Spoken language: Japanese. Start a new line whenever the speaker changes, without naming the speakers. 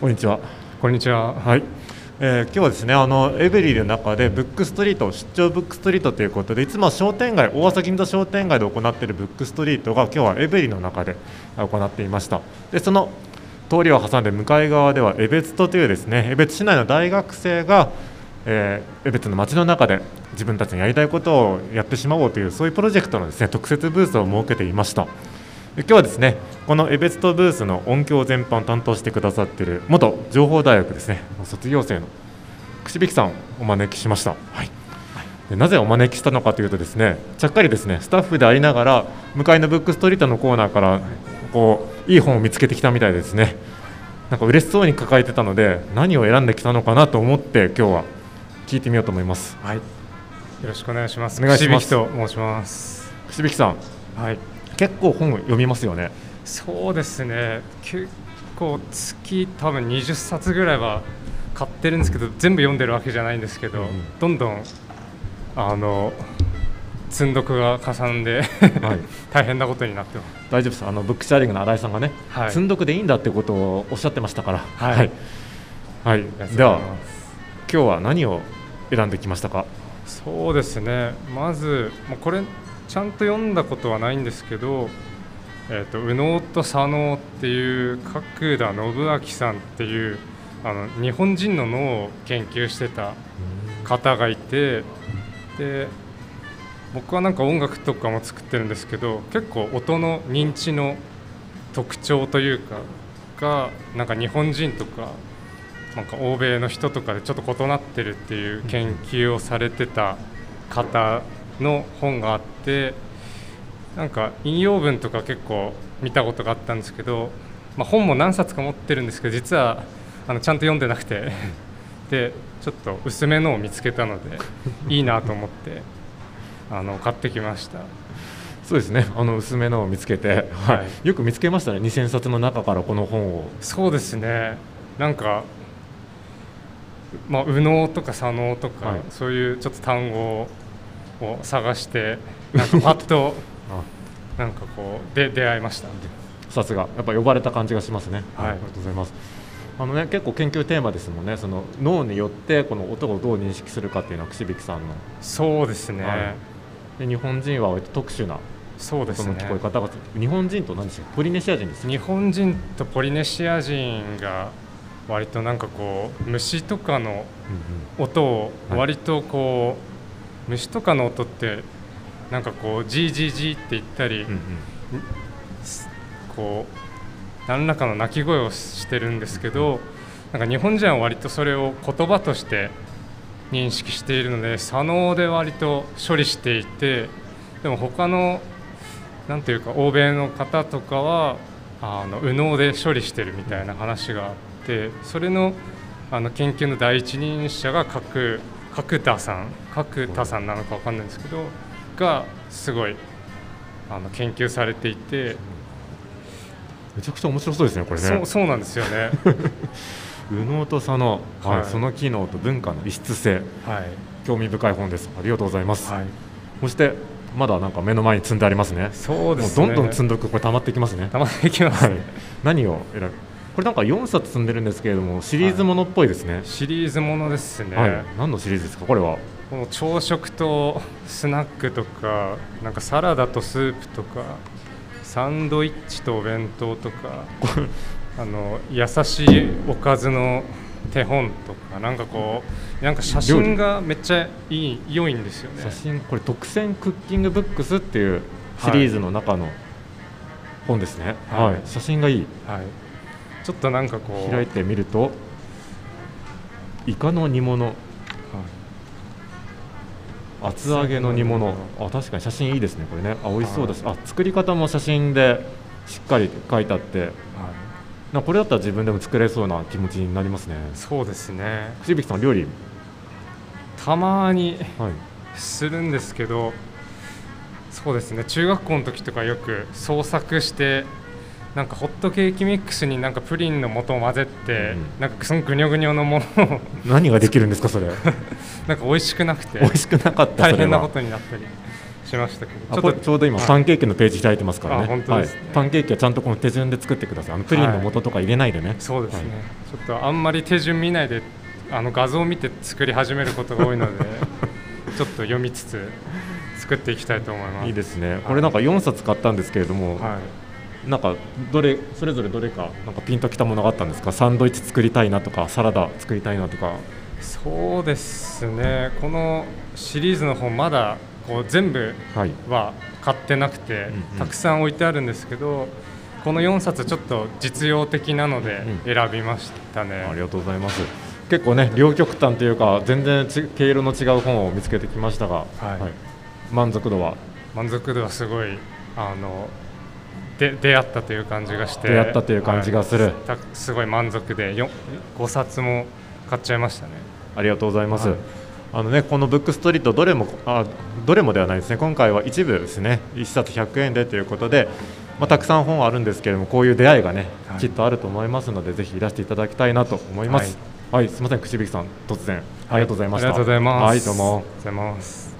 こんにちは。
こんにちは。
はい。えー、今日はですねあのエブリィの中でブックストリート出張ブックストリートということでいつも商店街大朝銀座商店街で行っているブックストリートが今日はエブリィの中で行っていましたでその通りを挟んで向かい側では江別とというですね江別市内の大学生が、えー、江別の街の中で自分たちのやりたいことをやってしまおうというそういうプロジェクトのですね特設ブースを設けていました今日はですねこのエベストブースの音響全般を担当してくださっている元情報大学ですね卒業生の串引さんをお招きしました、はい、でなぜお招きしたのかというとですねちゃっかりですねスタッフでありながら向かいのブックストリートのコーナーからこういい本を見つけてきたみたいですねなんか嬉しそうに抱えてたので何を選んできたのかなと思って今日は聞いてみようと思います。
はい、よろしくお願いします。
お願いします。
と申します。
串引さん、
はい、
結構本を読みますよね。
そうですね。結構月多分20冊ぐらいは買ってるんですけど全部読んでるわけじゃないんですけど、うん、どんどんあの積んどくがかさんではい、大変なことになってます。
大丈夫です。あのブックシェアリングの新井さんがね、はい、積んどくでいいんだってことをおっしゃってましたから。
はい、はい、
はい、では今日は何を選んできましたか？
そうですね。まずこれちゃんと読んだことはないんですけど「えーと、右脳と左脳」っていう角田信明さんっていうあの日本人の脳を研究してた方がいてで僕はなんか音楽とかも作ってるんですけど結構音の認知の特徴というかがなんか日本人とかなんか欧米の人とかでちょっと異なってるっていう研究をされてた方の本があってなんか引用文とか結構見たことがあったんですけど、まあ、本も何冊か持ってるんですけど実はあのちゃんと読んでなくて でちょっと薄めのを見つけたので いいなと思ってあの買ってきました。
そうですね。あの薄めのを見つけて、はい、よく見つけましたね。2000冊の中からこの本を。
そうですね。なんかまあ、右脳とか左脳とか、はい、そういうちょっと単語をを探してなんかパッと なんかこうで出会いました。
さすが。やっぱ呼ばれた感じがしますね、
はい、あ
りがとうございます。あのね結構研究テーマですもんね。その脳によってこの音をどう認識するかっていうのは串引さんの。
そうですね、はい、
で日本人は割と特殊な
そうですね、
聞こえ方が日本人と何でしポリネシア人です
日本人とポリネシア人が割となんかこう虫とかの音を割とこう、虫とかの音ってなんかこうジージージーって言ったり、うんうん、こう何らかの鳴き声をしてるんですけどなんか日本人は割とそれを言葉として認識しているので左脳で割と処理していてでも他のなんていうか欧米の方とかはあの右脳で処理してるみたいな話があってそれのあの研究の第一人者が各角田さん角田さんなのか分かんないんですけどがすごいあの研究されていて
めちゃくちゃ面白そうですねこれね。
そうそうなんですよね。
右脳と左脳、はい、はい、その機能と文化の異質性、
はい、
興味深い本です。ありがとうございます、
はい、
そしてまだなんか目の前に積んでありますね。
そうです、
ね、どんどん積んどくこれ溜まってきますね。
溜まってきます、ね、はい、
何を選ぶ？これなんか4冊積んでるんですけれどもシリーズものっぽいですね、はい、
シリーズものですね、
はい、何のシリーズですか？これは。
この朝食とスナックとかなんかサラダとスープとかサンドイッチとお弁当とか あの優しいおかずの手本とかなんかこうなんか写真がめっちゃいい良いんですよね。
写真？これ特選クッキングブックスっていうシリーズの中の本ですね、はい、はい、写真がいい、
はいちょっとなんかこ
う開いてみるとイカの煮物、はい、厚揚げの煮物。あ確かに写真いいですねこれね。あ美味しそうです、はい、あ作り方も写真でしっかり書いてあって、はい、なこれだったら自分でも作れそうな気持ちになりますね。
そうですね。
串引さん料理？
たまにするんですけど、そうですね。中学校の時とかよく創作してなんかホットケーキミックスになんかプリンの素を混ぜて、うん、なんかそのぐにょぐにょのものを
何ができるんですかそれ？
なんか美味しくなくて。
美味しくなかった
大変なことになったりしましたけど。
あこれちょうど今
はい。
パンケーキのページ開いてますからね。
あ本当ですね。
はい、パンケーキはちゃんとこの手順で作ってください。あのプリンの素とか入れないでね、
そうですね、
はい。
ちょっとあんまり手順見ないであの画像を見て作り始めることが多いので ちょっと読みつつ作っていきたいと思います。
いいですね。これなんか4冊買ったんですけれども、
はい、
なんかどれそれぞれどれかなんかピンときたものがあったんですか？サンドイッチ作りたいなとかサラダ作りたいなとか。
そうですね。このシリーズの本まだこう全部
はい。
は買ってなくて、
うんうん。
たくさん置いてあるんですけどこの4冊ちょっと実用的なので
う
選びましたね、
ありがとうございます。結構ね両極端というか全然ち毛色の違う本を見つけてきましたが、
はい。
満足度は？
満足度はすごいあので出会ったという感じがして。
出会ったという感じがする。
はい。たすごい満足でよ5冊も買っちゃいましたね。
ありがとうございます。
はい。
あのね、このブックストリートどれもあどれもではないですね。今回は一部ですね。1冊100円でということで、まあ、たくさん本はあるんですけれどもこういう出会いがね、
はい。
きっとあると思いますのでぜひいらしていただきたいなと思います。はい、すみません口引さん突然。ありがとうございました。
ありがとうございます。
はいどうも。
ありがとうございます